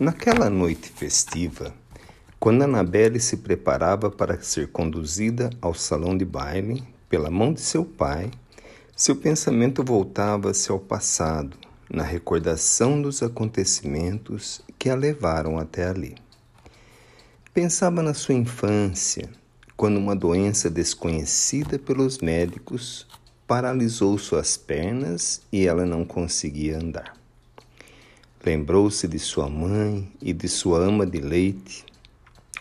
Naquela noite festiva, quando Annabelle se preparava para ser conduzida ao salão de baile pela mão de seu pai, seu pensamento voltava-se ao passado, na recordação dos acontecimentos que a levaram até ali. Pensava na sua infância, quando uma doença desconhecida pelos médicos paralisou suas pernas e ela não conseguia andar. Lembrou-se de sua mãe e de sua ama de leite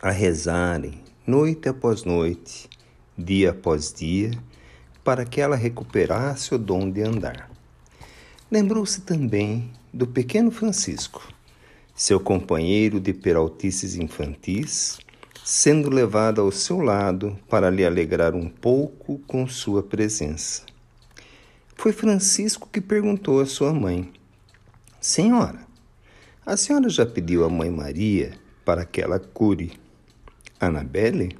a rezarem noite após noite, dia após dia, para que ela recuperasse o dom de andar. Lembrou-se também do pequeno Francisco, seu companheiro de peraltices infantis, sendo levado ao seu lado para lhe alegrar um pouco com sua presença. Foi Francisco que perguntou à sua mãe: Senhora, a senhora já pediu à Mãe Maria para que ela cure Anabelle?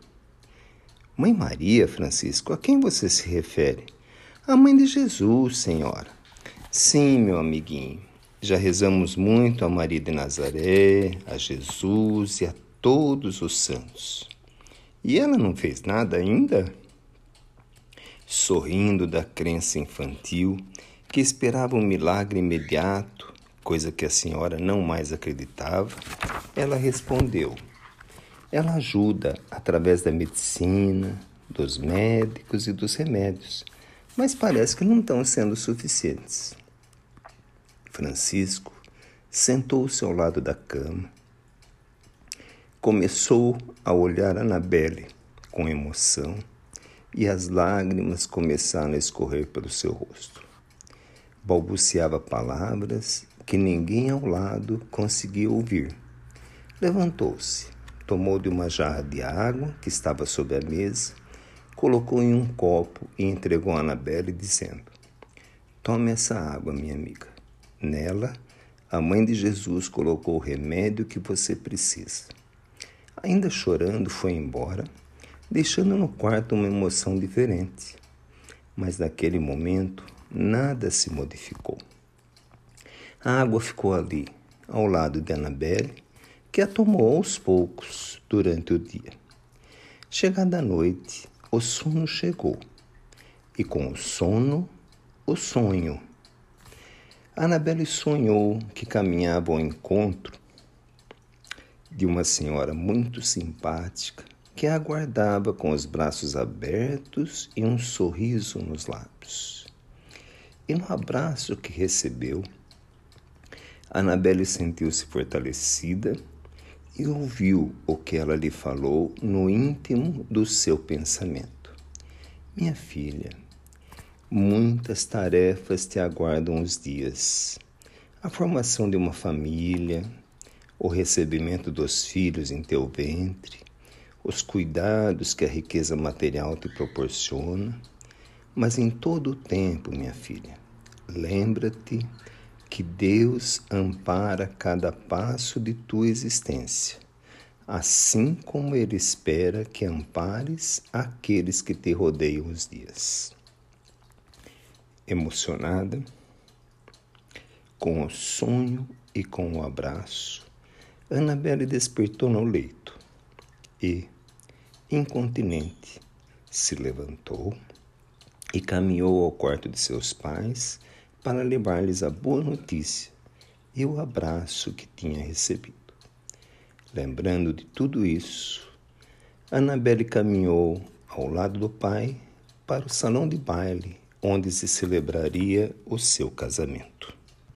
Mãe Maria, Francisco, a quem você se refere? A mãe de Jesus, senhora. Sim, meu amiguinho. Já rezamos muito a Maria de Nazaré, a Jesus e a todos os santos. E ela não fez nada ainda? Sorrindo da crença infantil, que esperava um milagre imediato, coisa que a senhora não mais acreditava, ela respondeu: Ela ajuda através da medicina, dos médicos e dos remédios, mas parece que não estão sendo suficientes. Francisco sentou-se ao lado da cama. Começou a olhar Anabelle com emoção e as lágrimas começaram a escorrer pelo seu rosto. Balbuciava palavras que ninguém ao lado conseguia ouvir. Levantou-se, tomou de uma jarra de água que estava sobre a mesa, colocou em um copo e entregou a Anabelle, dizendo: Tome essa água, minha amiga. Nela, a mãe de Jesus colocou o remédio que você precisa. Ainda chorando, foi embora, deixando no quarto uma emoção diferente. Mas naquele momento, nada se modificou. A água ficou ali, ao lado de Annabelle, que a tomou aos poucos durante o dia. Chegada a noite, o sono chegou, e com o sono, o sonho. Annabelle sonhou que caminhava ao encontro de uma senhora muito simpática que a aguardava com os braços abertos e um sorriso nos lábios. E no abraço que recebeu, Anabelle sentiu-se fortalecida e ouviu o que ela lhe falou no íntimo do seu pensamento. Minha filha, muitas tarefas te aguardam os dias. A formação de uma família, o recebimento dos filhos em teu ventre, os cuidados que a riqueza material te proporciona, mas em todo o tempo, minha filha, lembra-te que Deus ampara cada passo de tua existência, assim como Ele espera que ampares aqueles que te rodeiam os dias. Emocionada, com o sonho e com o abraço, Annabelle despertou no leito e, incontinente, se levantou e caminhou ao quarto de seus pais para levar-lhes a boa notícia e o abraço que tinha recebido. Lembrando de tudo isso, Annabelle caminhou ao lado do pai para o salão de baile onde se celebraria o seu casamento.